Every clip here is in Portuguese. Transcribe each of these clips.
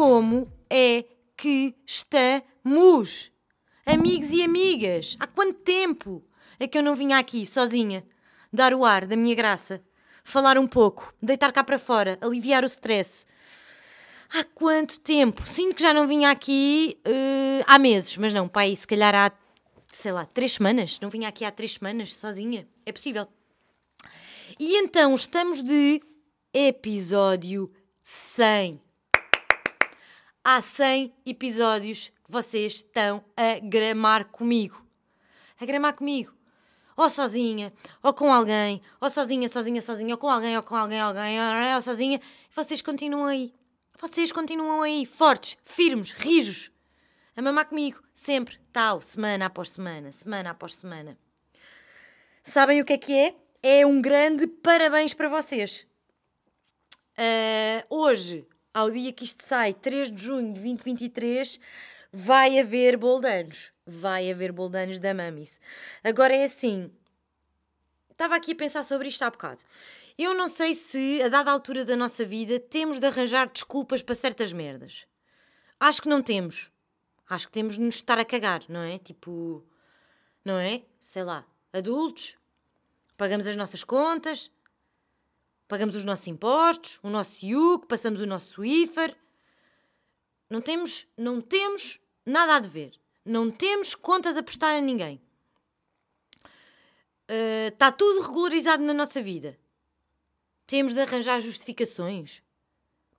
como é que estamos? Amigos e amigas, há quanto tempo é que eu não vinha aqui sozinha, dar o ar da minha graça, falar um pouco, deitar cá para fora, aliviar o stress? Há quanto tempo? Sinto que já não vinha aqui uh, há meses, mas não, pai, se calhar há, sei lá, três semanas. Não vinha aqui há três semanas sozinha. É possível. E então estamos de episódio 100. Há 100 episódios que vocês estão a gramar comigo. A gramar comigo. Ou sozinha, ou com alguém, ou sozinha, sozinha, sozinha, ou com alguém, ou com alguém, alguém, ou sozinha. Vocês continuam aí. Vocês continuam aí, fortes, firmes, rijos. A mamar comigo, sempre, tal, semana após semana, semana após semana. Sabem o que é que é? É um grande parabéns para vocês. Uh, hoje, ao dia que isto sai, 3 de junho de 2023, vai haver boldanos. Vai haver boldanos da Mamis. Agora é assim. Estava aqui a pensar sobre isto há bocado. Eu não sei se, a dada altura da nossa vida, temos de arranjar desculpas para certas merdas. Acho que não temos. Acho que temos de nos estar a cagar, não é? Tipo, não é? Sei lá, adultos, pagamos as nossas contas, pagamos os nossos impostos, o nosso IUC, passamos o nosso SWIFR. Não temos, não temos nada a dever. Não temos contas a prestar a ninguém. Está uh, tudo regularizado na nossa vida. Temos de arranjar justificações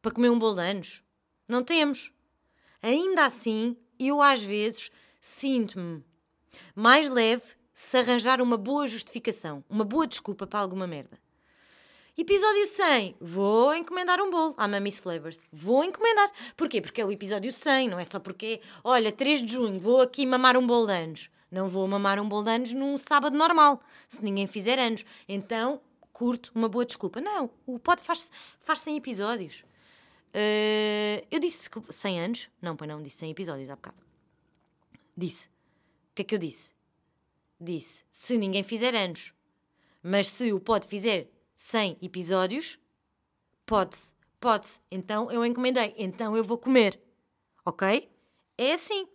para comer um bolo de anos. Não temos. Ainda assim, eu às vezes sinto-me mais leve se arranjar uma boa justificação, uma boa desculpa para alguma merda. Episódio 100. Vou encomendar um bolo à Mamis Flavors. Vou encomendar. Porquê? Porque é o episódio 100, não é só porque, olha, 3 de junho, vou aqui mamar um bolo de anos. Não vou mamar um bolo de anos num sábado normal, se ninguém fizer anos. Então, curto uma boa desculpa. Não, o pod faz, faz 100 episódios. Uh, eu disse 100 anos. Não, pois não, disse 100 episódios há bocado. Disse. O que é que eu disse? Disse, se ninguém fizer anos. Mas se o pod fizer 100 episódios, pode-se, pode-se. Então eu encomendei, então eu vou comer. Ok? É assim.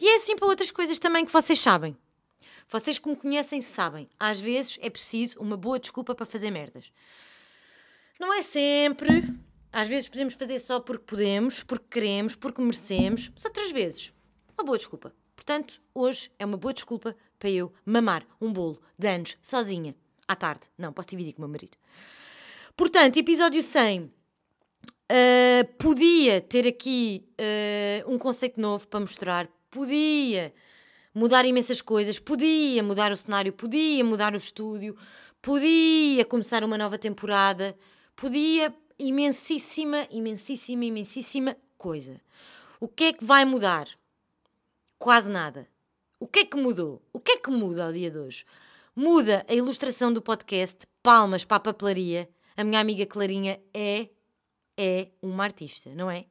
E é assim para outras coisas também que vocês sabem. Vocês que me conhecem sabem, às vezes é preciso uma boa desculpa para fazer merdas. Não é sempre. Às vezes podemos fazer só porque podemos, porque queremos, porque merecemos, mas outras vezes, uma boa desculpa. Portanto, hoje é uma boa desculpa para eu mamar um bolo de anos sozinha à tarde. Não, posso dividir com o meu marido. Portanto, episódio 100. Uh, ah, podia ter aqui uh, um conceito novo para mostrar, podia mudar imensas coisas, podia mudar o cenário, podia mudar o estúdio, podia começar uma nova temporada, podia imensíssima, imensíssima, imensíssima coisa. O que é que vai mudar? Quase nada. O que é que mudou? O que é que muda ao dia de hoje? Muda a ilustração do podcast, palmas para a papelaria. A minha amiga Clarinha é, é uma artista, não é?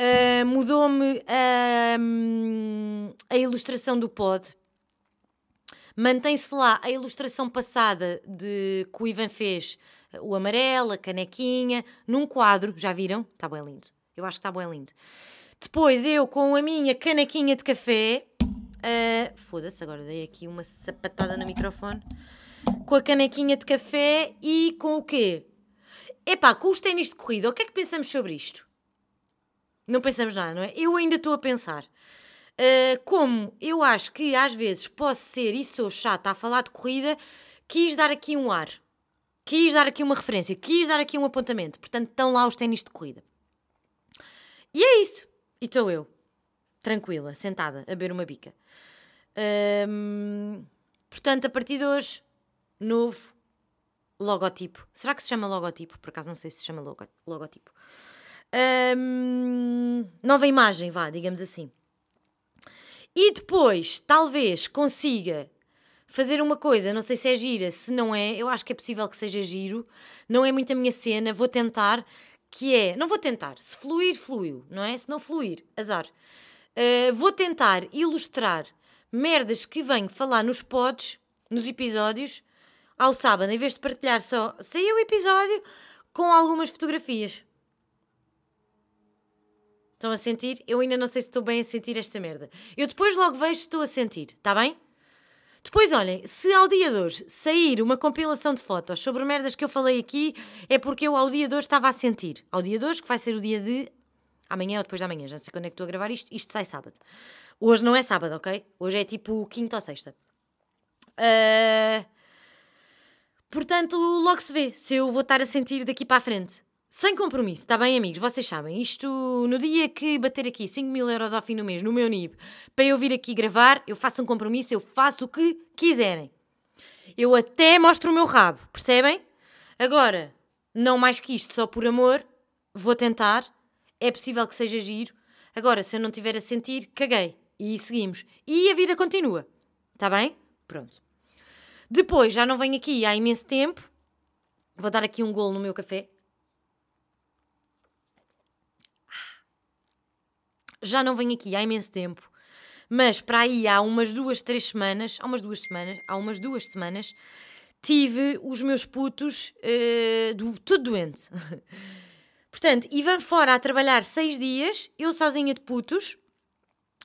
Uh, Mudou-me uh, a ilustração do pod. Mantém-se lá a ilustração passada de que o Ivan fez, o amarelo, a canequinha, num quadro. Já viram? Está bem lindo. Eu acho que está bem lindo. Depois eu com a minha canequinha de café, Uh, Foda-se, agora dei aqui uma sapatada no microfone. Com a canequinha de café e com o quê? Epá, com os ténis de corrida, o que é que pensamos sobre isto? Não pensamos nada, não é? Eu ainda estou a pensar. Uh, como eu acho que às vezes posso ser e sou chata a falar de corrida, quis dar aqui um ar. Quis dar aqui uma referência, quis dar aqui um apontamento. Portanto, estão lá os ténis de corrida. E é isso. E estou eu tranquila, sentada, a beber uma bica. Um, portanto, a partir de hoje, novo logotipo. Será que se chama logotipo? Por acaso não sei se se chama logo, logotipo. Um, nova imagem, vá, digamos assim. E depois, talvez consiga fazer uma coisa, não sei se é gira, se não é, eu acho que é possível que seja giro, não é muito a minha cena, vou tentar, que é, não vou tentar, se fluir, fluiu, não é? Se não fluir, azar. Uh, vou tentar ilustrar merdas que venho falar nos pods, nos episódios, ao sábado, em vez de partilhar só saiu o episódio com algumas fotografias. Estão a sentir? Eu ainda não sei se estou bem a sentir esta merda. Eu depois logo vejo se estou a sentir, está bem? Depois, olhem, se ao dia de hoje sair uma compilação de fotos sobre merdas que eu falei aqui, é porque eu ao dia de hoje estava a sentir. Ao dia de hoje, que vai ser o dia de amanhã ou depois de amanhã, já não sei quando é que estou a gravar isto, isto sai sábado. Hoje não é sábado, ok? Hoje é tipo quinta ou sexta. Uh... Portanto, logo se vê se eu vou estar a sentir daqui para a frente. Sem compromisso, está bem, amigos? Vocês sabem, isto no dia que bater aqui 5 mil euros ao fim do mês no meu NIB para eu vir aqui gravar, eu faço um compromisso, eu faço o que quiserem. Eu até mostro o meu rabo, percebem? Agora, não mais que isto, só por amor, vou tentar. É possível que seja giro. Agora, se eu não tiver a sentir, caguei. E seguimos. E a vida continua. Está bem? Pronto. Depois, já não venho aqui há imenso tempo. Vou dar aqui um golo no meu café. já não venho aqui há imenso tempo, mas para aí há umas duas, três semanas, há umas duas semanas, há umas duas semanas, tive os meus putos uh, do, tudo doente. Portanto, Ivan fora a trabalhar seis dias, eu sozinha de putos,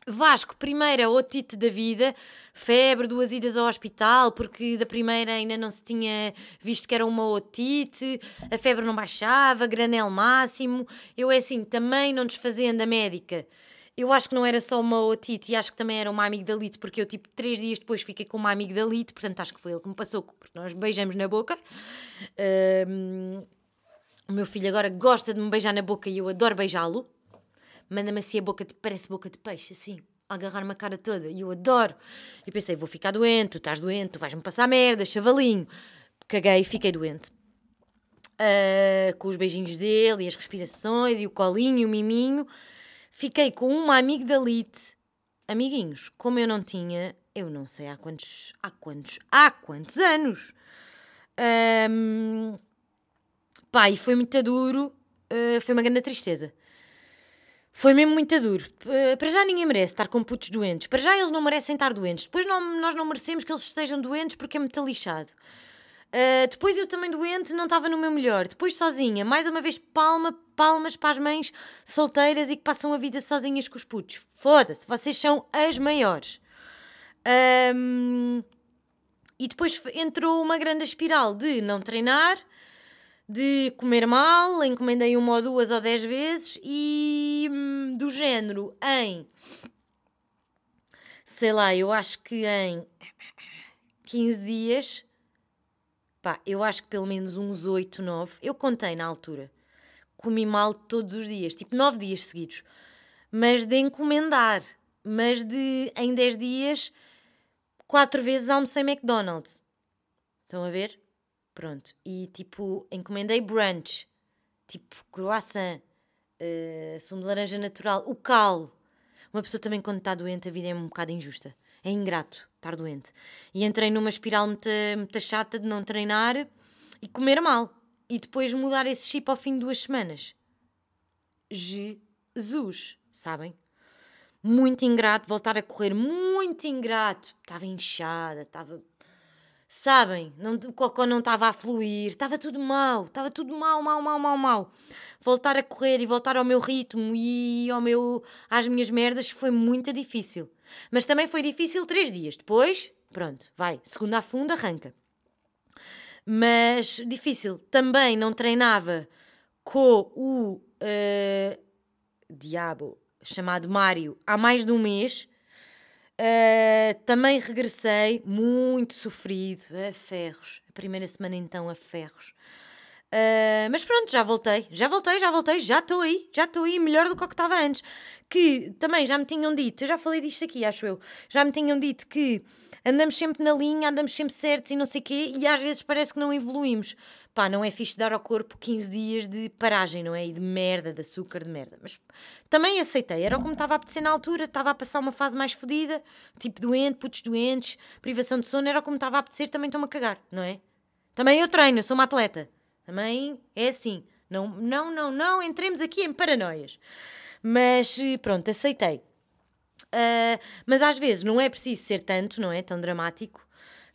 Vasco, primeira otite da vida, febre, duas idas ao hospital, porque da primeira ainda não se tinha visto que era uma otite, a febre não baixava, granel máximo. Eu é assim, também não desfazendo a médica. Eu acho que não era só uma otite e acho que também era uma amigdalite, porque eu, tipo, três dias depois fiquei com uma amigdalite, portanto acho que foi ele que me passou, porque nós beijamos na boca. Um, o meu filho agora gosta de me beijar na boca e eu adoro beijá-lo manda-me assim a boca, de, parece boca de peixe, assim, a agarrar-me a cara toda, e eu adoro. E pensei, vou ficar doente, tu estás doente, tu vais-me passar merda, chavalinho. Caguei, fiquei doente. Uh, com os beijinhos dele, e as respirações, e o colinho, e o miminho. Fiquei com uma amigdalite. Amiguinhos, como eu não tinha, eu não sei há quantos, há quantos, há quantos anos. Pá, e foi muito duro, uh, foi uma grande tristeza. Foi mesmo muito duro. Para já ninguém merece estar com putos doentes. Para já eles não merecem estar doentes. Depois não, nós não merecemos que eles estejam doentes porque é muito lixado. Uh, depois eu também doente, não estava no meu melhor. Depois sozinha. Mais uma vez palma, palmas para as mães solteiras e que passam a vida sozinhas com os putos. Foda-se, vocês são as maiores. Um, e depois entrou uma grande espiral de não treinar, de comer mal, encomendei uma ou duas ou dez vezes e hum, do género em sei lá, eu acho que em 15 dias, pá, eu acho que pelo menos uns 8, 9, eu contei na altura, comi mal todos os dias, tipo 9 dias seguidos, mas de encomendar, mas de em 10 dias, 4 vezes almocei McDonald's. Estão a ver? Pronto. E tipo, encomendei brunch, tipo croissant, uh, sumo de laranja natural, o cal. Uma pessoa também, quando está doente, a vida é um bocado injusta. É ingrato estar doente. E entrei numa espiral muito, muito chata de não treinar e comer mal. E depois mudar esse chip ao fim de duas semanas. Jesus, sabem? Muito ingrato, voltar a correr, muito ingrato. Estava inchada, estava Sabem? Não, o cocô não estava a fluir, estava tudo mal, estava tudo mal, mal, mal, mal, mal. Voltar a correr e voltar ao meu ritmo e ao meu, às minhas merdas foi muito difícil. Mas também foi difícil três dias. Depois, pronto, vai, segunda a fundo, arranca. Mas difícil. Também não treinava com o uh, diabo chamado Mário há mais de um mês Uh, também regressei, muito sofrido, a ferros. A primeira semana então a ferros. Uh, mas pronto, já voltei, já voltei, já voltei, já estou aí, já estou aí melhor do que o que estava antes. Que também já me tinham dito, eu já falei disto aqui, acho eu, já me tinham dito que andamos sempre na linha, andamos sempre certos e não sei o quê, e às vezes parece que não evoluímos. Pá, não é fixe dar ao corpo 15 dias de paragem, não é? E de merda, de açúcar, de merda. Mas também aceitei, era como estava a apetecer na altura, estava a passar uma fase mais fodida, tipo doente, putos doentes, privação de sono, era como estava a apetecer, também estou-me a cagar, não é? Também eu treino, eu sou uma atleta. Também é assim. Não, não, não, não entremos aqui em paranoias. Mas pronto, aceitei. Uh, mas às vezes não é preciso ser tanto, não é? Tão dramático.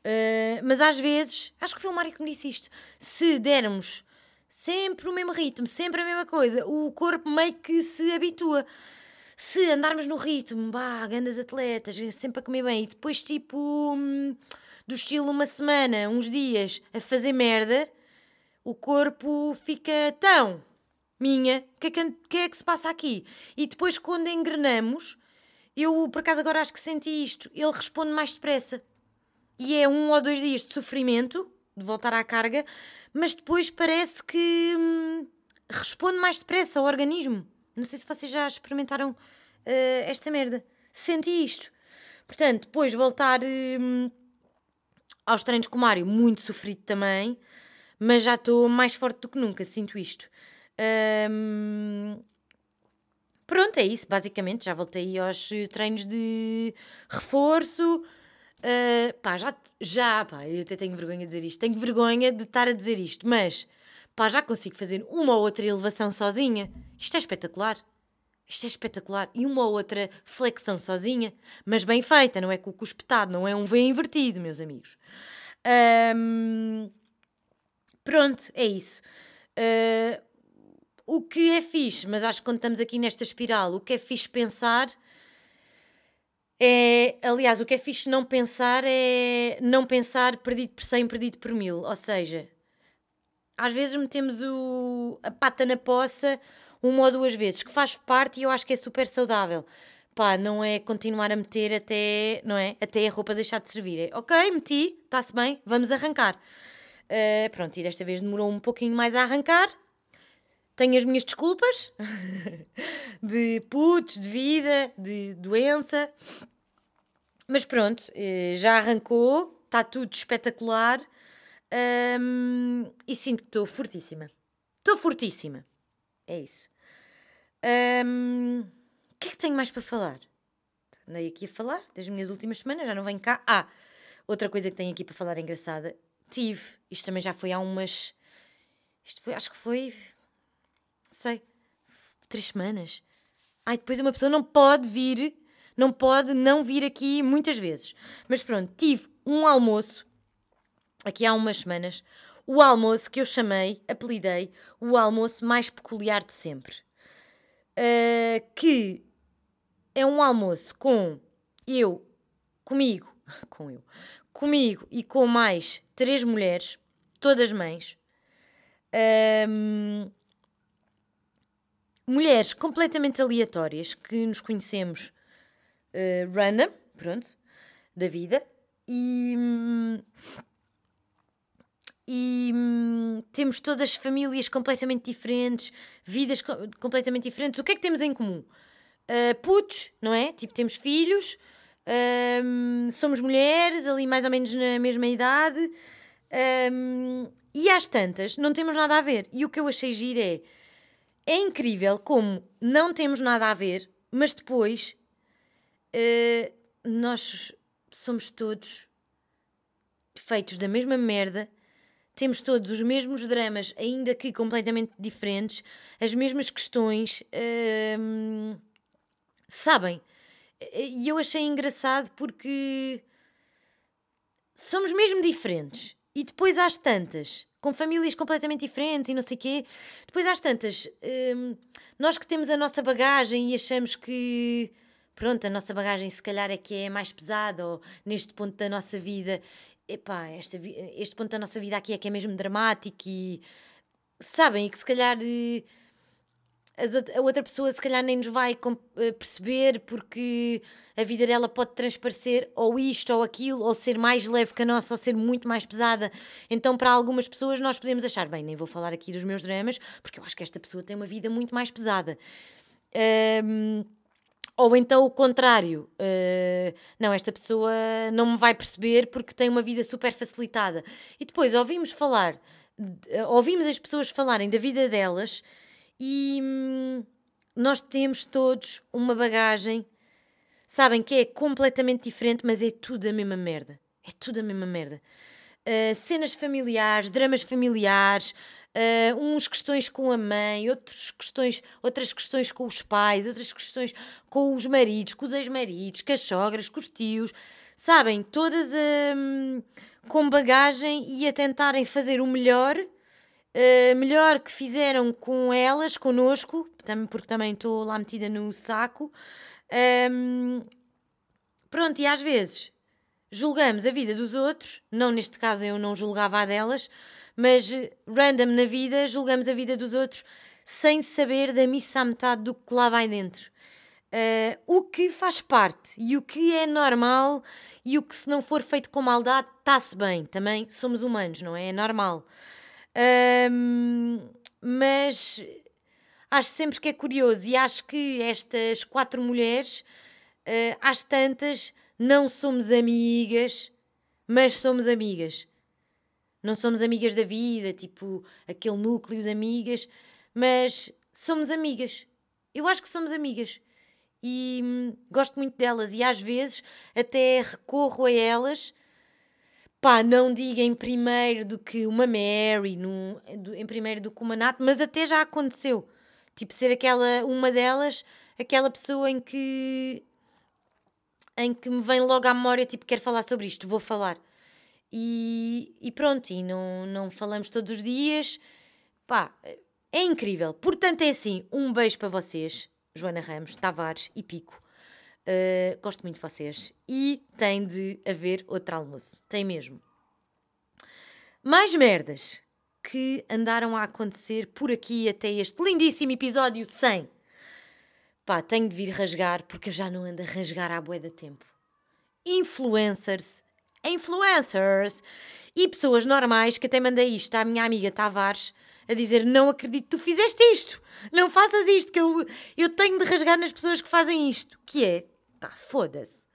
Uh, mas às vezes, acho que foi o Mário que me disse isto. Se dermos, Sempre o mesmo ritmo, sempre a mesma coisa. O corpo meio que se habitua. Se andarmos no ritmo, bah, grandes atletas, sempre a comer bem, e depois tipo hum, do estilo uma semana, uns dias a fazer merda, o corpo fica tão minha, o que, é que, que é que se passa aqui? E depois quando engrenamos, eu por acaso agora acho que senti isto, ele responde mais depressa. E é um ou dois dias de sofrimento, de voltar à carga, mas depois parece que hum, responde mais depressa ao organismo. Não sei se vocês já experimentaram uh, esta merda. Senti isto. Portanto, depois voltar hum, aos treinos com o Mário, muito sofrido também, mas já estou mais forte do que nunca, sinto isto. Um, pronto, é isso, basicamente. Já voltei aos treinos de reforço. Uh, pá, já, já, pá, eu até tenho vergonha de dizer isto. Tenho vergonha de estar a dizer isto, mas pá, já consigo fazer uma ou outra elevação sozinha. Isto é espetacular. Isto é espetacular. E uma ou outra flexão sozinha, mas bem feita, não é com o espetado, não é um V invertido, meus amigos. Um, pronto, é isso. Uh, o que é fixe, mas acho que quando estamos aqui nesta espiral, o que é fixe pensar é, aliás, o que é fixe não pensar é não pensar perdido por 100, perdido por mil. Ou seja, às vezes metemos o, a pata na poça uma ou duas vezes, que faz parte e eu acho que é super saudável. Pá, não é continuar a meter até, não é? Até a roupa deixar de servir. É, ok, meti, está-se bem, vamos arrancar. Uh, pronto, e desta vez demorou um pouquinho mais a arrancar. Tenho as minhas desculpas de putos, de vida, de doença. Mas pronto, eh, já arrancou, está tudo espetacular um, e sinto que estou fortíssima. Estou fortíssima. É isso. Um, o que é que tenho mais para falar? Andei aqui a falar das minhas últimas semanas, já não venho cá. Ah, outra coisa que tenho aqui para falar engraçada. Tive, isto também já foi há umas. Isto foi, acho que foi. Sei, três semanas. Ai, depois uma pessoa não pode vir não pode não vir aqui muitas vezes. Mas pronto, tive um almoço aqui há umas semanas, o almoço que eu chamei, apelidei, o almoço mais peculiar de sempre. Uh, que é um almoço com eu, comigo, com eu, comigo e com mais três mulheres, todas mães. Mulheres completamente aleatórias que nos conhecemos uh, random, pronto, da vida. E, e temos todas famílias completamente diferentes, vidas co completamente diferentes. O que é que temos em comum? Uh, putos, não é? Tipo, temos filhos, um, somos mulheres, ali mais ou menos na mesma idade, um, e às tantas não temos nada a ver. E o que eu achei giro é. É incrível como não temos nada a ver, mas depois uh, nós somos todos feitos da mesma merda, temos todos os mesmos dramas, ainda que completamente diferentes, as mesmas questões. Sabem? E eu achei engraçado porque somos mesmo diferentes. E depois às tantas, com famílias completamente diferentes e não sei quê, depois às tantas, hum, nós que temos a nossa bagagem e achamos que pronto, a nossa bagagem se calhar é que é mais pesada, ou neste ponto da nossa vida, epá, esta, este ponto da nossa vida aqui é que é mesmo dramático e sabem, e que se calhar eh, a outra pessoa se calhar nem nos vai eh, perceber porque a vida dela pode transparecer ou isto ou aquilo, ou ser mais leve que a nossa, ou ser muito mais pesada. Então, para algumas pessoas, nós podemos achar, bem, nem vou falar aqui dos meus dramas, porque eu acho que esta pessoa tem uma vida muito mais pesada. Um, ou então o contrário, uh, não, esta pessoa não me vai perceber porque tem uma vida super facilitada. E depois ouvimos falar, uh, ouvimos as pessoas falarem da vida delas e hum, nós temos todos uma bagagem, sabem que é completamente diferente, mas é tudo a mesma merda. É tudo a mesma merda. Uh, cenas familiares, dramas familiares, uh, uns questões com a mãe, outros questões, outras questões com os pais, outras questões com os maridos, com os ex-maridos, com as sogras, com os tios, sabem, todas um, com bagagem e a tentarem fazer o melhor uh, melhor que fizeram com elas, connosco, porque também estou lá metida no saco. Um, pronto, e às vezes julgamos a vida dos outros, não neste caso eu não julgava a delas, mas random na vida, julgamos a vida dos outros sem saber da missa à metade do que lá vai dentro. Uh, o que faz parte e o que é normal e o que, se não for feito com maldade, está-se bem. Também somos humanos, não é? É normal. Uh, mas acho sempre que é curioso e acho que estas quatro mulheres, uh, às tantas, não somos amigas, mas somos amigas. Não somos amigas da vida, tipo aquele núcleo de amigas, mas somos amigas. Eu acho que somos amigas. E hum, gosto muito delas e às vezes até recorro a elas. Pá, não digo em primeiro do que uma Mary, no, em primeiro do que uma Nat, mas até já aconteceu. Tipo, ser aquela, uma delas, aquela pessoa em que em que me vem logo à memória, tipo, quero falar sobre isto, vou falar. E, e pronto, e não, não falamos todos os dias. Pá, é incrível. Portanto, é assim, um beijo para vocês, Joana Ramos, Tavares e Pico. Uh, gosto muito de vocês. E tem de haver outro almoço. Tem mesmo. Mais merdas que andaram a acontecer por aqui até este lindíssimo episódio 100 pá, tenho de vir rasgar porque eu já não ando a rasgar à bué da tempo. Influencers, influencers e pessoas normais que até mandei isto à minha amiga Tavares a dizer: Não acredito que tu fizeste isto, não faças isto, que eu, eu tenho de rasgar nas pessoas que fazem isto. Que é, pá, foda-se.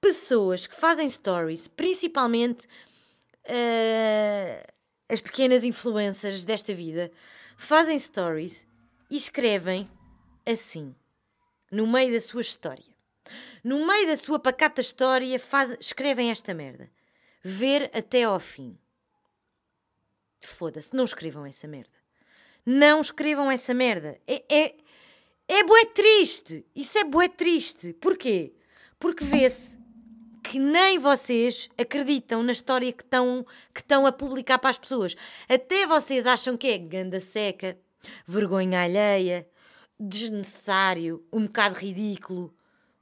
Pessoas que fazem stories, principalmente uh, as pequenas influencers desta vida, fazem stories e escrevem assim no meio da sua história. No meio da sua pacata história, faz, escrevem esta merda. Ver até ao fim. Foda-se, não escrevam essa merda. Não escrevam essa merda. É, é, é bué triste. Isso é bué triste. Porquê? Porque vê-se que nem vocês acreditam na história que estão que a publicar para as pessoas. Até vocês acham que é ganda seca, vergonha alheia, desnecessário, um bocado ridículo,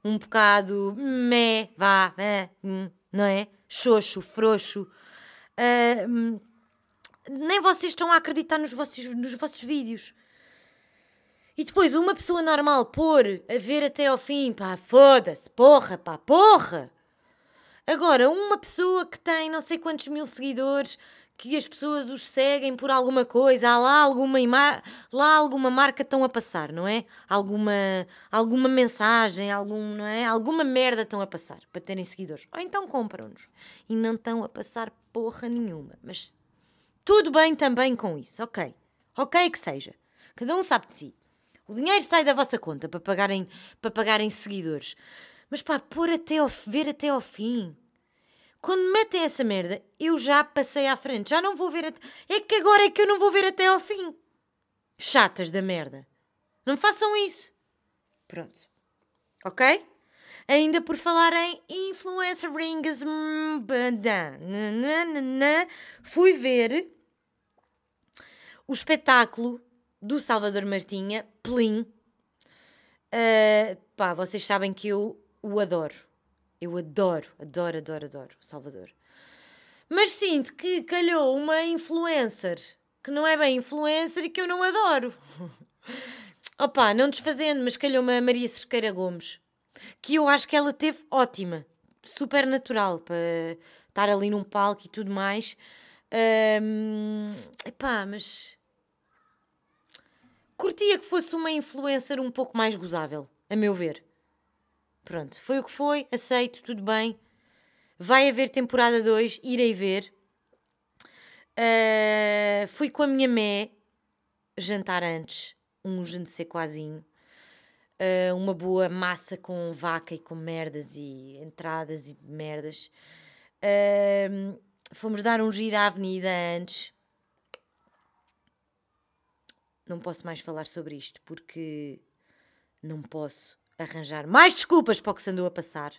um bocado meh, vá, é, não é? Xoxo, frouxo. Uh, nem vocês estão a acreditar nos vossos, nos vossos vídeos. E depois uma pessoa normal pôr a ver até ao fim, pá, foda-se, porra, pá, porra. Agora, uma pessoa que tem não sei quantos mil seguidores, que as pessoas os seguem por alguma coisa, há lá alguma, lá alguma marca estão a passar, não é? Alguma, alguma mensagem, algum, não é? Alguma merda estão a passar para terem seguidores. Ou então compram-nos e não estão a passar porra nenhuma. Mas tudo bem também com isso, ok? Ok que seja. Cada um sabe de si. O dinheiro sai da vossa conta para pagarem, para pagarem seguidores. Mas pá, pôr até ao, ver até ao fim. Quando metem essa merda, eu já passei à frente, já não vou ver até. É que agora é que eu não vou ver até ao fim. Chatas da merda. Não façam isso. Pronto. Ok? Ainda por falar em influencer rings, hum, fui ver o espetáculo do Salvador Martinha, Plim. Uh, pá, vocês sabem que eu o adoro. Eu adoro, adoro, adoro, adoro o Salvador. Mas sinto que calhou uma influencer que não é bem influencer e que eu não adoro. Opa, não desfazendo, mas calhou-me a Maria Cerqueira Gomes, que eu acho que ela teve ótima, super natural para estar ali num palco e tudo mais. Um, epá, mas curtia que fosse uma influencer um pouco mais gozável, a meu ver. Pronto, foi o que foi, aceito, tudo bem. Vai haver temporada 2, irei ver. Uh, fui com a minha mé jantar antes, um sais quasinho. Uh, uma boa massa com vaca e com merdas e entradas e merdas. Uh, fomos dar um giro à avenida antes. Não posso mais falar sobre isto porque não posso arranjar mais desculpas para o que se andou a passar.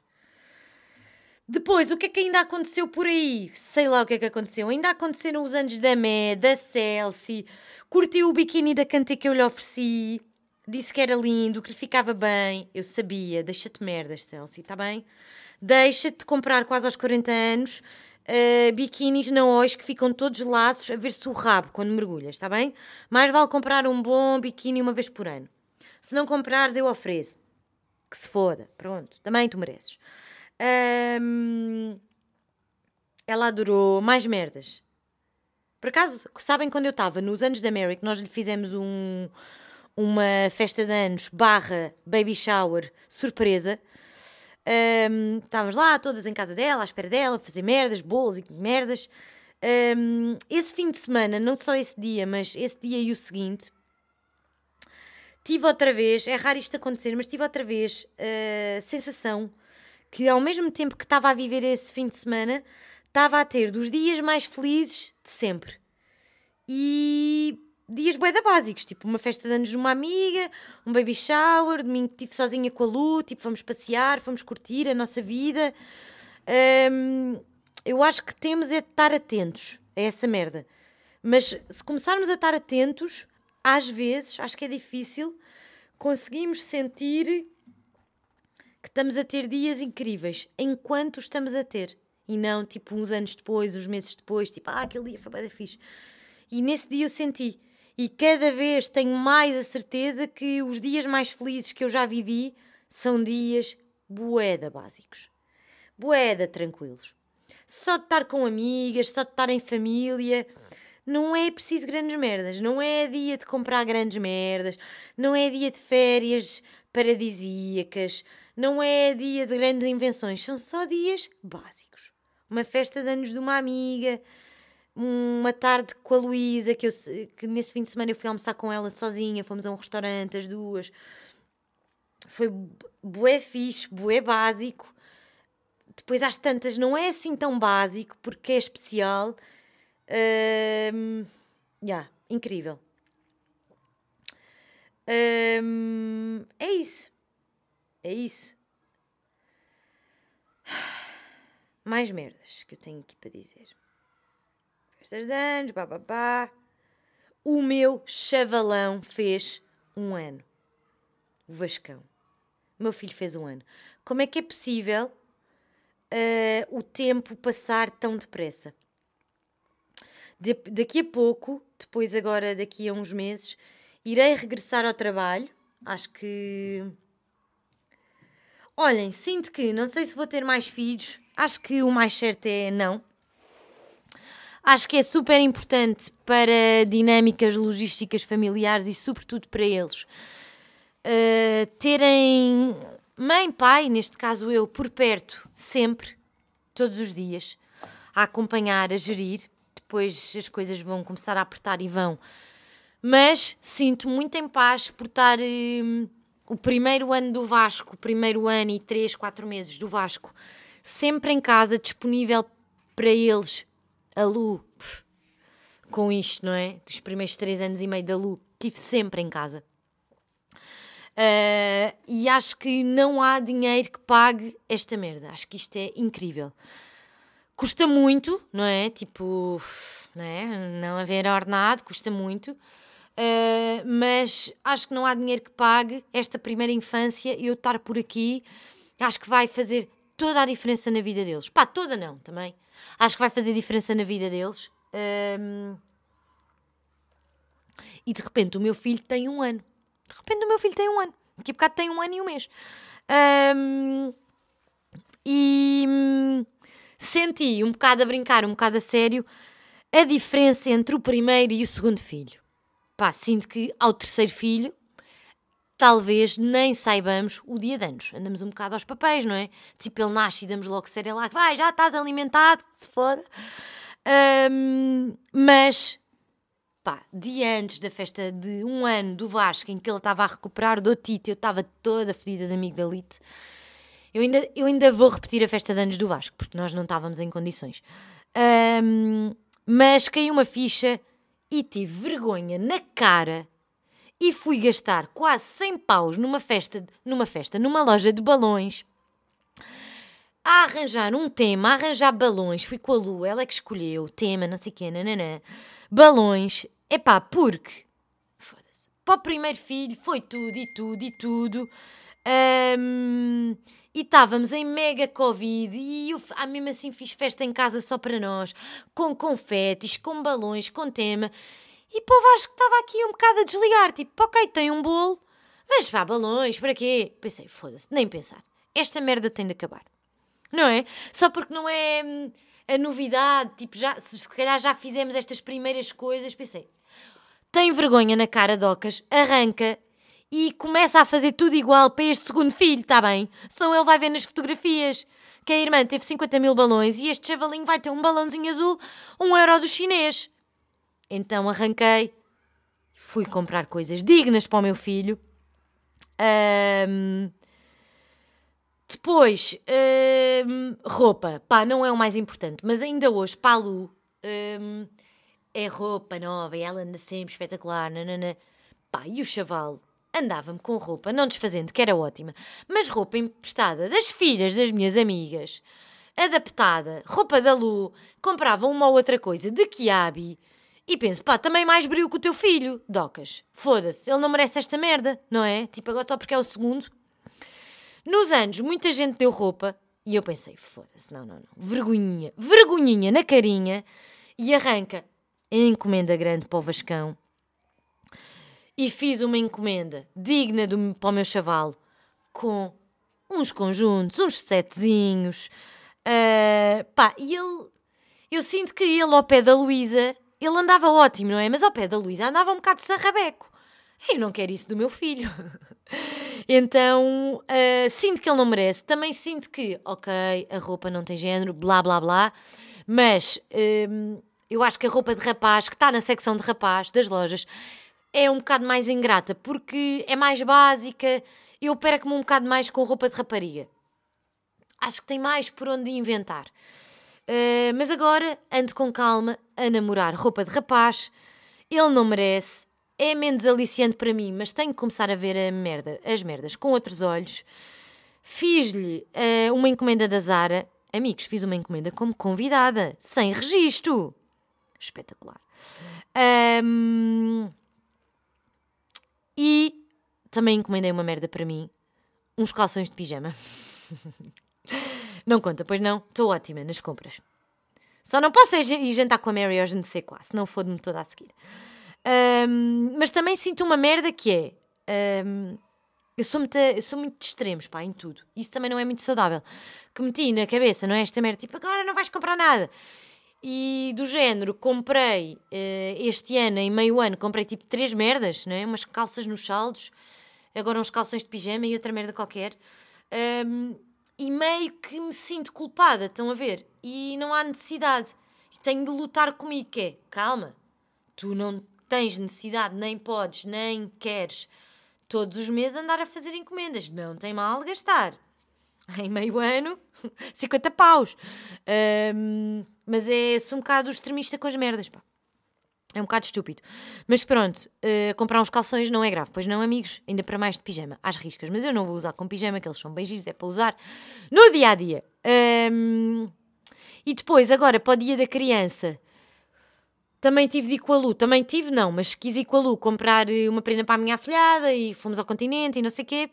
Depois, o que é que ainda aconteceu por aí? Sei lá o que é que aconteceu. Ainda aconteceram os anos da Mé, da Celsi. Curtiu o biquíni da Cante que eu lhe ofereci. Disse que era lindo, que lhe ficava bem. Eu sabia. Deixa-te merdas, Celsi, está bem? Deixa-te comprar quase aos 40 anos uh, biquínis na Ois que ficam todos laços a ver-se o rabo quando mergulhas, está bem? Mais vale comprar um bom biquíni uma vez por ano. Se não comprares, eu ofereço. Que se foda. Pronto, também tu mereces. Um, ela adorou mais merdas. Por acaso, sabem quando eu estava nos anos da Mary que nós lhe fizemos um, uma festa de anos barra baby shower surpresa. Um, estávamos lá, todas em casa dela, à espera dela, fazer merdas, bolos e merdas. Um, esse fim de semana, não só esse dia, mas esse dia e o seguinte, tive outra vez, é raro isto acontecer, mas tive outra vez a uh, sensação que ao mesmo tempo que estava a viver esse fim de semana, estava a ter dos dias mais felizes de sempre. E dias bué básicos, tipo uma festa de anos de uma amiga, um baby shower, domingo estive sozinha com a Lu, tipo fomos passear, fomos curtir a nossa vida. Um, eu acho que temos é de estar atentos a essa merda. Mas se começarmos a estar atentos, às vezes, acho que é difícil, conseguimos sentir que estamos a ter dias incríveis enquanto estamos a ter. E não tipo uns anos depois, uns meses depois, tipo, ah, aquele dia foi bem fixe. E nesse dia eu senti. E cada vez tenho mais a certeza que os dias mais felizes que eu já vivi são dias boeda básicos. Boeda tranquilos. Só de estar com amigas, só de estar em família. Não é preciso grandes merdas. Não é dia de comprar grandes merdas. Não é dia de férias paradisíacas não é dia de grandes invenções, são só dias básicos. Uma festa de anos de uma amiga, uma tarde com a Luísa, que, eu, que nesse fim de semana eu fui almoçar com ela sozinha, fomos a um restaurante, as duas. Foi bué fixe, bué básico. Depois às tantas não é assim tão básico, porque é especial. Um, yeah, incrível. Um, é isso. É isso. Mais merdas que eu tenho aqui para dizer. Festas de anos, bababá. O meu chavalão fez um ano. O Vascão. O meu filho fez um ano. Como é que é possível uh, o tempo passar tão depressa? De, daqui a pouco, depois agora daqui a uns meses, irei regressar ao trabalho. Acho que Olhem, sinto que não sei se vou ter mais filhos. Acho que o mais certo é não. Acho que é super importante para dinâmicas logísticas familiares e, sobretudo, para eles uh, terem mãe, pai, neste caso eu, por perto, sempre, todos os dias, a acompanhar, a gerir. Depois as coisas vão começar a apertar e vão. Mas sinto muito em paz por estar. Uh, o primeiro ano do Vasco, o primeiro ano e três, quatro meses do Vasco, sempre em casa, disponível para eles, a Lu, com isto, não é? Dos primeiros três anos e meio da Lu, estive sempre em casa. Uh, e acho que não há dinheiro que pague esta merda. Acho que isto é incrível. Custa muito, não é? Tipo, não, é? não haver ordenado, custa muito. Uh, mas acho que não há dinheiro que pague esta primeira infância e eu estar por aqui. Acho que vai fazer toda a diferença na vida deles. Pá, toda não também. Acho que vai fazer diferença na vida deles. Um, e de repente o meu filho tem um ano. De repente o meu filho tem um ano. Daqui a bocado tem um ano e um mês. Um, e hum, senti um bocado a brincar, um bocado a sério, a diferença entre o primeiro e o segundo filho. Pá, sinto que ao terceiro filho talvez nem saibamos o dia de anos. Andamos um bocado aos papéis, não é? Tipo, ele nasce e damos logo cereal lá, vai, já estás alimentado, se foda. Um, mas, pá, dia antes da festa de um ano do Vasco, em que ele estava a recuperar do Tito, eu estava toda fedida de amigdalite. Eu ainda, eu ainda vou repetir a festa de anos do Vasco, porque nós não estávamos em condições. Um, mas caiu uma ficha e tive vergonha na cara e fui gastar quase 100 paus numa festa, numa festa, numa loja de balões a arranjar um tema, a arranjar balões. Fui com a Lu, ela é que escolheu o tema, não sei o quê, nananã. Balões. Epá, porque... Foda-se. Para o primeiro filho foi tudo e tudo e tudo. Um, e estávamos em mega Covid e eu ah, mesmo assim fiz festa em casa só para nós, com confetes, com balões, com tema. E pô, acho que estava aqui um bocado a desligar, tipo, ok, tem um bolo, mas pá, balões, para quê? Pensei, foda-se, nem pensar. Esta merda tem de acabar. Não é? Só porque não é hum, a novidade, tipo, já, se calhar já fizemos estas primeiras coisas, pensei, tem vergonha na cara, Docas, arranca e começa a fazer tudo igual para este segundo filho, está bem? Só ele vai ver nas fotografias que a irmã teve 50 mil balões e este chavalinho vai ter um balãozinho azul, um euro do chinês. Então arranquei, fui comprar coisas dignas para o meu filho. Um, depois, um, roupa. Pá, não é o mais importante, mas ainda hoje, para a Lu, um, é roupa nova e ela anda sempre espetacular. Nanana. Pá, e o chavalo? andava-me com roupa, não desfazendo, que era ótima, mas roupa emprestada das filhas das minhas amigas, adaptada, roupa da Lu, comprava uma ou outra coisa de Kiabi. E penso, pá, também mais brilho que o teu filho, Docas. Foda-se, ele não merece esta merda, não é? Tipo, agora só porque é o segundo. Nos anos, muita gente deu roupa e eu pensei, foda-se, não, não, não. Vergonhinha, vergonhinha na carinha e arranca encomenda grande para o Vascão e fiz uma encomenda digna do, para o meu chavalo com uns conjuntos, uns setezinhos. Uh, pá, e ele. Eu sinto que ele, ao pé da Luísa, ele andava ótimo, não é? Mas ao pé da Luísa andava um bocado de sarrabeco. Eu não quero isso do meu filho. então, uh, sinto que ele não merece. Também sinto que, ok, a roupa não tem género, blá blá blá, mas uh, eu acho que a roupa de rapaz, que está na secção de rapaz das lojas, é um bocado mais ingrata, porque é mais básica, eu perco-me um bocado mais com roupa de rapariga. Acho que tem mais por onde inventar. Uh, mas agora ando com calma a namorar roupa de rapaz. Ele não merece, é menos aliciante para mim, mas tenho que começar a ver a merda, as merdas com outros olhos. Fiz-lhe uh, uma encomenda da Zara. Amigos, fiz uma encomenda como convidada, sem registro. Espetacular. Um, e também encomendei uma merda para mim: uns calções de pijama. não conta, pois não? Estou ótima nas compras. Só não posso ir jantar com a Mary hoje, não sei qual, senão fodo-me toda a seguir. Um, mas também sinto uma merda que é. Um, eu sou, muito, eu sou muito de extremos, pá, em tudo. Isso também não é muito saudável. Que meti na cabeça, não é? Esta merda, tipo, agora não vais comprar nada. E do género, comprei uh, este ano, em meio ano, comprei tipo três merdas, não é? Umas calças nos saldos, agora uns calções de pijama e outra merda qualquer. Um, e meio que me sinto culpada, estão a ver? E não há necessidade. E tenho de lutar comigo, que é, calma, tu não tens necessidade, nem podes, nem queres todos os meses andar a fazer encomendas. Não tem mal gastar. Em meio ano, 50 paus. Um, mas é, sou um bocado extremista com as merdas, pá. É um bocado estúpido. Mas pronto, uh, comprar uns calções não é grave. Pois não, amigos, ainda para mais de pijama, às riscas. Mas eu não vou usar com pijama, que eles são bem giros, é para usar no dia a dia. Um, e depois, agora, para o dia da criança, também tive de ir com a Lu. Também tive, não, mas quis ir com a Lu comprar eh, uma prenda para a minha afilhada e fomos ao continente e não sei o quê.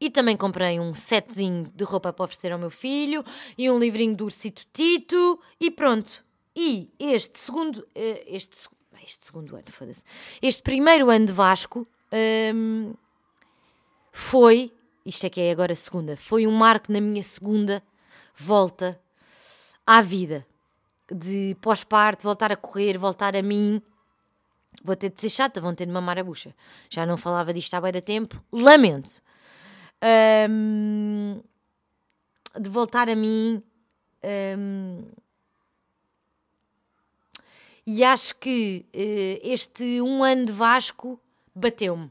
E também comprei um setzinho de roupa para oferecer ao meu filho e um livrinho do Ursito Tito e pronto. E este segundo, eh, este, este segundo ano, foda-se, este primeiro ano de Vasco um, foi, isto é que é agora a segunda, foi um marco na minha segunda volta à vida. De pós-parte, voltar a correr, voltar a mim. Vou ter de ser chata, vão ter de mamar a bucha. Já não falava disto há bem da tempo. Lamento um, de voltar a mim. Um, e acho que uh, este um ano de Vasco bateu-me.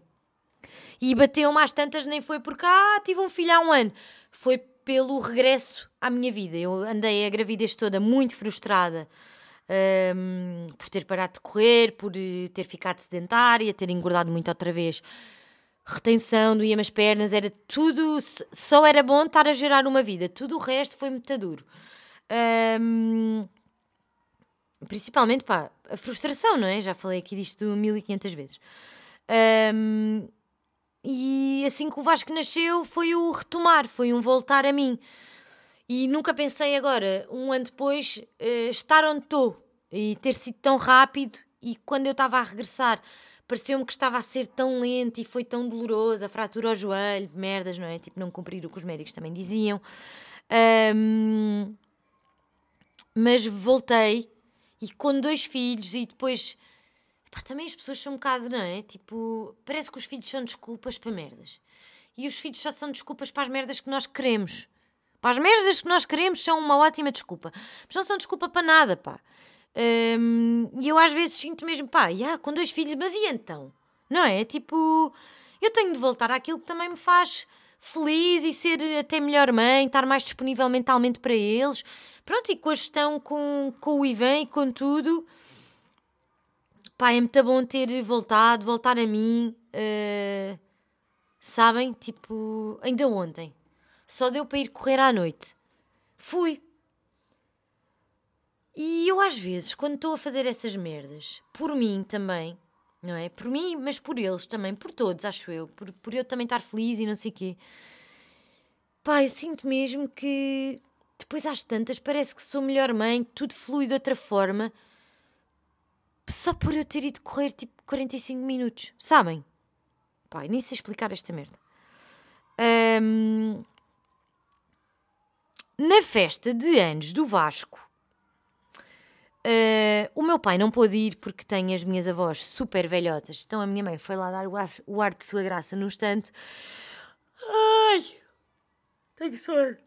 E bateu-me às tantas, nem foi porque ah, tive um filho há um ano. Foi pelo regresso à minha vida. Eu andei a gravidez toda muito frustrada um, por ter parado de correr, por eh, ter ficado sedentária, ter engordado muito outra vez retenção, doía-me as pernas, era tudo, só era bom estar a gerar uma vida, tudo o resto foi muito duro. Um, principalmente, pá, a frustração, não é? Já falei aqui disto 1500 vezes. Um, e assim que o Vasco nasceu, foi o retomar, foi um voltar a mim. E nunca pensei agora, um ano depois, uh, estar onde estou e ter sido tão rápido. E quando eu estava a regressar, pareceu-me que estava a ser tão lento e foi tão doloroso a fratura ao joelho, merdas, não é? Tipo, não cumprir o que os médicos também diziam. Um, mas voltei e com dois filhos e depois. Pá, também as pessoas são um bocado, não é? Tipo, parece que os filhos são desculpas para merdas. E os filhos só são desculpas para as merdas que nós queremos. Para as merdas que nós queremos são uma ótima desculpa. Mas não são desculpa para nada, pá. Um, e eu às vezes sinto mesmo, pá, yeah, com dois filhos, mas e então? Não é? Tipo, eu tenho de voltar àquilo que também me faz feliz e ser até melhor mãe, estar mais disponível mentalmente para eles. Pronto, e com a gestão com, com o Ivan e com tudo, pá, é muito bom ter voltado, voltar a mim. Uh, sabem? Tipo, ainda ontem. Só deu para ir correr à noite. Fui. E eu às vezes, quando estou a fazer essas merdas, por mim também, não é? Por mim, mas por eles também, por todos, acho eu. Por, por eu também estar feliz e não sei o quê. Pá, eu sinto mesmo que depois às tantas parece que sou melhor mãe, tudo flui de outra forma. Só por eu ter ido correr tipo 45 minutos, sabem? Pá, nem sei explicar esta merda. Um, na festa de anos do Vasco, Uh, o meu pai não pôde ir porque tem as minhas avós super velhotas. Então a minha mãe foi lá dar o ar, de sua graça no instante. Ai! Tenho sono.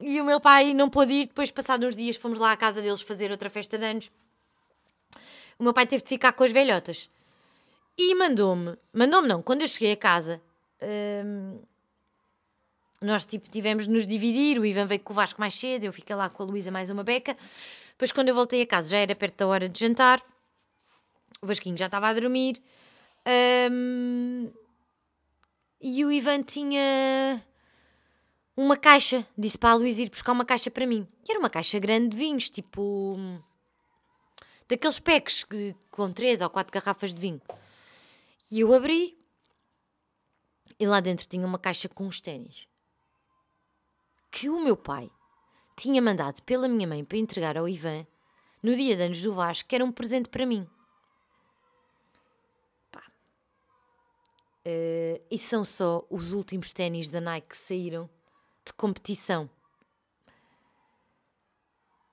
E o meu pai não pôde ir. Depois, passados uns dias, fomos lá à casa deles fazer outra festa de anos. O meu pai teve de ficar com as velhotas. E mandou-me. Mandou-me não. Quando eu cheguei a casa... Uh, nós tipo, tivemos de nos dividir. O Ivan veio com o Vasco mais cedo. Eu fiquei lá com a Luísa mais uma beca. Depois, quando eu voltei a casa, já era perto da hora de jantar. O Vasquinho já estava a dormir. Um, e o Ivan tinha uma caixa. Disse para a Luísa ir buscar uma caixa para mim. E era uma caixa grande de vinhos, tipo. daqueles packs com três ou quatro garrafas de vinho. E eu abri. E lá dentro tinha uma caixa com os ténis. Que o meu pai tinha mandado pela minha mãe para entregar ao Ivan no dia de anos do Vasco, que era um presente para mim. Uh, e são só os últimos ténis da Nike que saíram de competição.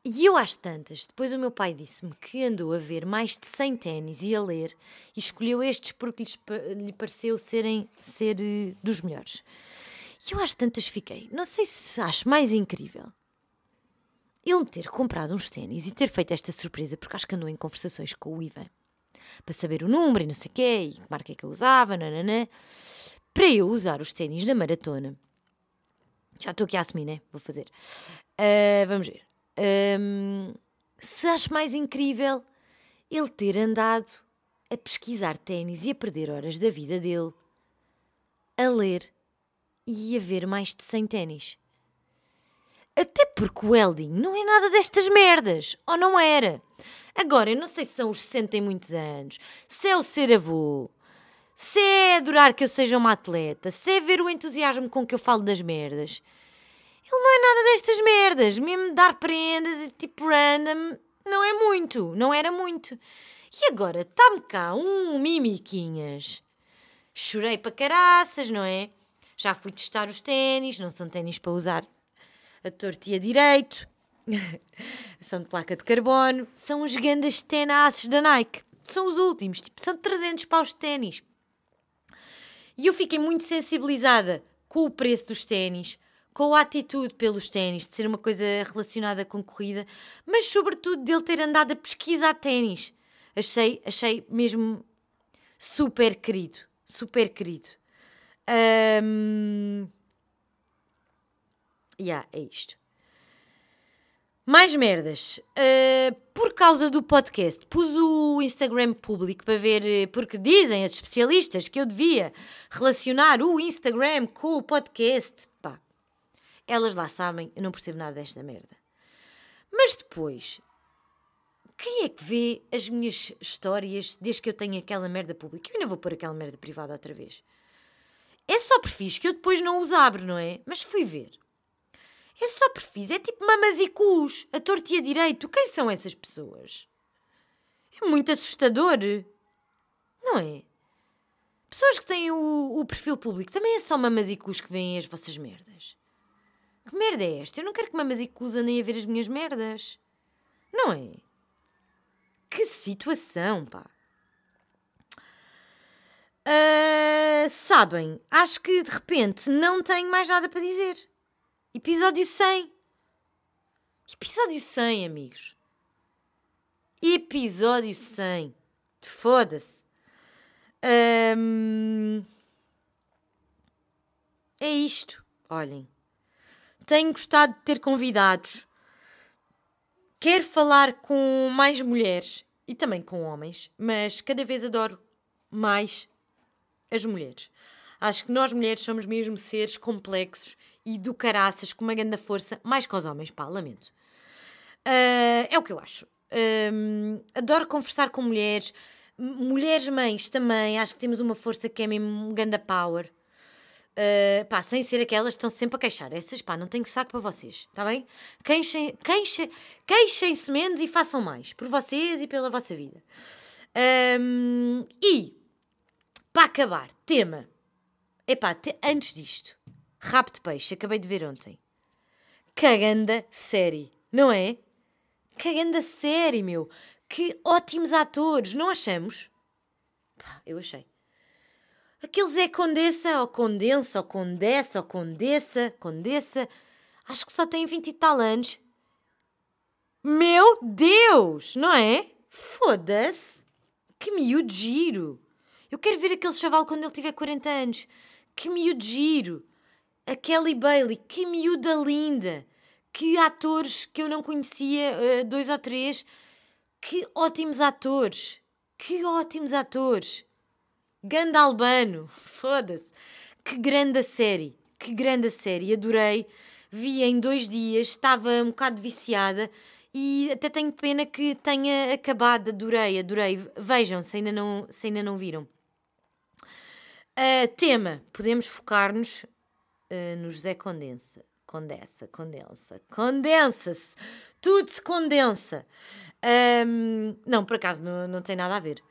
E eu às tantas, depois o meu pai disse-me que andou a ver mais de 100 ténis e a ler e escolheu estes porque lhe pareceu serem ser uh, dos melhores. E eu às tantas fiquei, não sei se acho mais incrível ele ter comprado uns ténis e ter feito esta surpresa, porque acho que andou em conversações com o Ivan para saber o número e não sei o quê, e que marca é que eu usava, nananã, para eu usar os ténis na maratona. Já estou aqui a assumir, né? Vou fazer. Uh, vamos ver. Um, se acho mais incrível ele ter andado a pesquisar ténis e a perder horas da vida dele a ler e a ver mais de 100 ténis. Até porque o Elding não é nada destas merdas. Ou não era? Agora, eu não sei se são os 60 e muitos anos, se é o ser avô, se é adorar que eu seja uma atleta, se é ver o entusiasmo com que eu falo das merdas. Ele não é nada destas merdas. Mesmo dar prendas tipo random, não é muito. Não era muito. E agora, está-me cá um mimiquinhas. Chorei para caraças, não é? Já fui testar os ténis, não são ténis para usar a tortia direito, são de placa de carbono, são os grandes tenaces da Nike. São os últimos, tipo, são 300 paus de ténis. E eu fiquei muito sensibilizada com o preço dos ténis, com a atitude pelos ténis, de ser uma coisa relacionada com corrida, mas sobretudo dele ter andado a pesquisar ténis. Achei, achei mesmo super querido, super querido. Um, yeah, é isto. Mais merdas. Uh, por causa do podcast, pus o Instagram público para ver, eh, porque dizem as especialistas que eu devia relacionar o Instagram com o podcast. Pá, elas lá sabem, eu não percebo nada desta merda. Mas depois, quem é que vê as minhas histórias desde que eu tenho aquela merda pública? Eu ainda vou pôr aquela merda privada outra vez. É só perfis que eu depois não os abro, não é? Mas fui ver. É só perfis, é tipo mamas e cus, a tortia direito. Quem são essas pessoas? É muito assustador. Não é? Pessoas que têm o, o perfil público também é só mamas e cus que veem as vossas merdas. Que merda é esta? Eu não quero que mamas e cus andem a ver as minhas merdas. Não é? Que situação, pá. Uh, sabem, acho que de repente não tenho mais nada para dizer. Episódio 100. Episódio 100, amigos. Episódio 100. Foda-se. Um... É isto. Olhem. Tenho gostado de ter convidados. Quero falar com mais mulheres e também com homens, mas cada vez adoro mais as mulheres. Acho que nós mulheres somos mesmo seres complexos e do caraças com uma grande força, mais que os homens, pá, lamento. Uh, é o que eu acho. Uh, adoro conversar com mulheres, mulheres mães também, acho que temos uma força que é mesmo ganda power. Uh, pá, sem ser aquelas que estão sempre a queixar. Essas, pá, não tenho saco para vocês, está bem? Queixem, queixem, queixem-se menos e façam mais, por vocês e pela vossa vida. Um, e, para acabar, tema. Epá, te, antes disto, Rap de Peixe, acabei de ver ontem. Caganda série, não é? Caganda série, meu. Que ótimos atores, não achamos? Pá, eu achei. Aqueles é Condessa, ou Condensa, ou Condessa, ou Condessa, Condessa. Acho que só tem 20 e tal anos. Meu Deus, não é? Foda-se. Que miúdo giro. Eu quero ver aquele chaval quando ele tiver 40 anos. Que miúdo giro. A Kelly Bailey, que miúda linda! Que atores que eu não conhecia, uh, dois ou três. Que ótimos atores! Que ótimos atores! Ganda Albano, foda-se! Que grande série! Que grande série! Adorei! Vi em dois dias, estava um bocado viciada e até tenho pena que tenha acabado. Adorei, adorei. Vejam se ainda não, se ainda não viram. Uh, tema: podemos focar-nos uh, no José Condensa. Condensa, condensa, condensa-se. Tudo se condensa. Um, não, por acaso não, não tem nada a ver.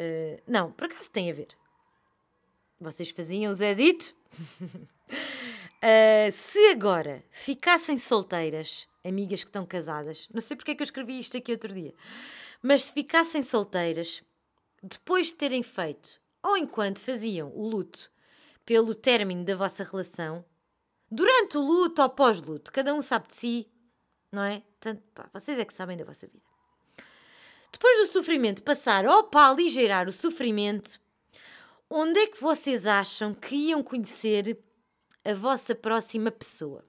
Uh, não, por acaso tem a ver. Vocês faziam o Zezito? uh, se agora ficassem solteiras, amigas que estão casadas, não sei porque é que eu escrevi isto aqui outro dia, mas se ficassem solteiras, depois de terem feito, ou enquanto faziam o luto pelo término da vossa relação, durante o luto ou pós-luto, cada um sabe de si, não é? Tanto, pá, vocês é que sabem da vossa vida. Depois do sofrimento passar ou para aligerar o sofrimento, onde é que vocês acham que iam conhecer a vossa próxima pessoa?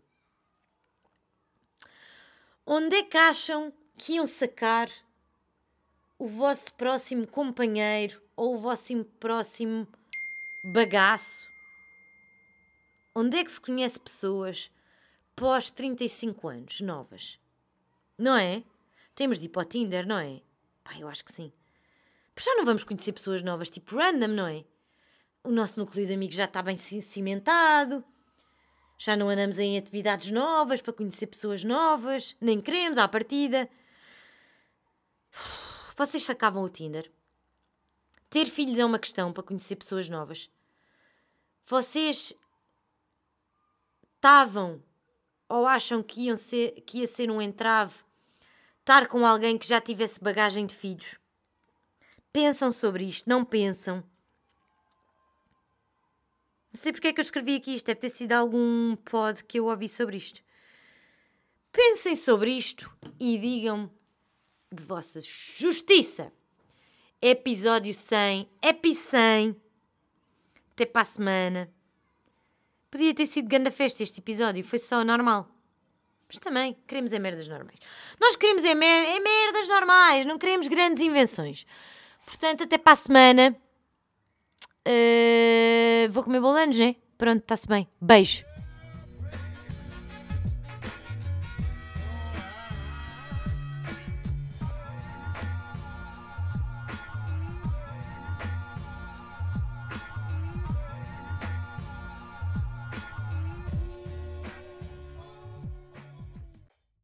Onde é que acham que iam sacar o vosso próximo companheiro ou o vosso próximo bagaço? Onde é que se conhece pessoas pós 35 anos, novas? Não é? Temos de ir para o Tinder, não é? Pá, eu acho que sim. Pois já não vamos conhecer pessoas novas tipo random, não é? O nosso núcleo de amigos já está bem cimentado. Já não andamos em atividades novas para conhecer pessoas novas. Nem queremos, à partida. Vocês sacavam o Tinder? Ter filhos é uma questão para conhecer pessoas novas. Vocês estavam ou acham que, iam ser, que ia ser um entrave estar com alguém que já tivesse bagagem de filhos? Pensam sobre isto, não pensam? Não sei porque é que eu escrevi aqui isto, deve ter sido algum pod que eu ouvi sobre isto. Pensem sobre isto e digam de vossa justiça. Episódio 100, Epi 100. Até para a semana. Podia ter sido grande festa este episódio, foi só normal. Mas também queremos é merdas normais. Nós queremos é, mer é merdas normais, não queremos grandes invenções. Portanto, até para a semana. Uh, vou comer bolanos, né? Pronto, está-se bem. Beijo.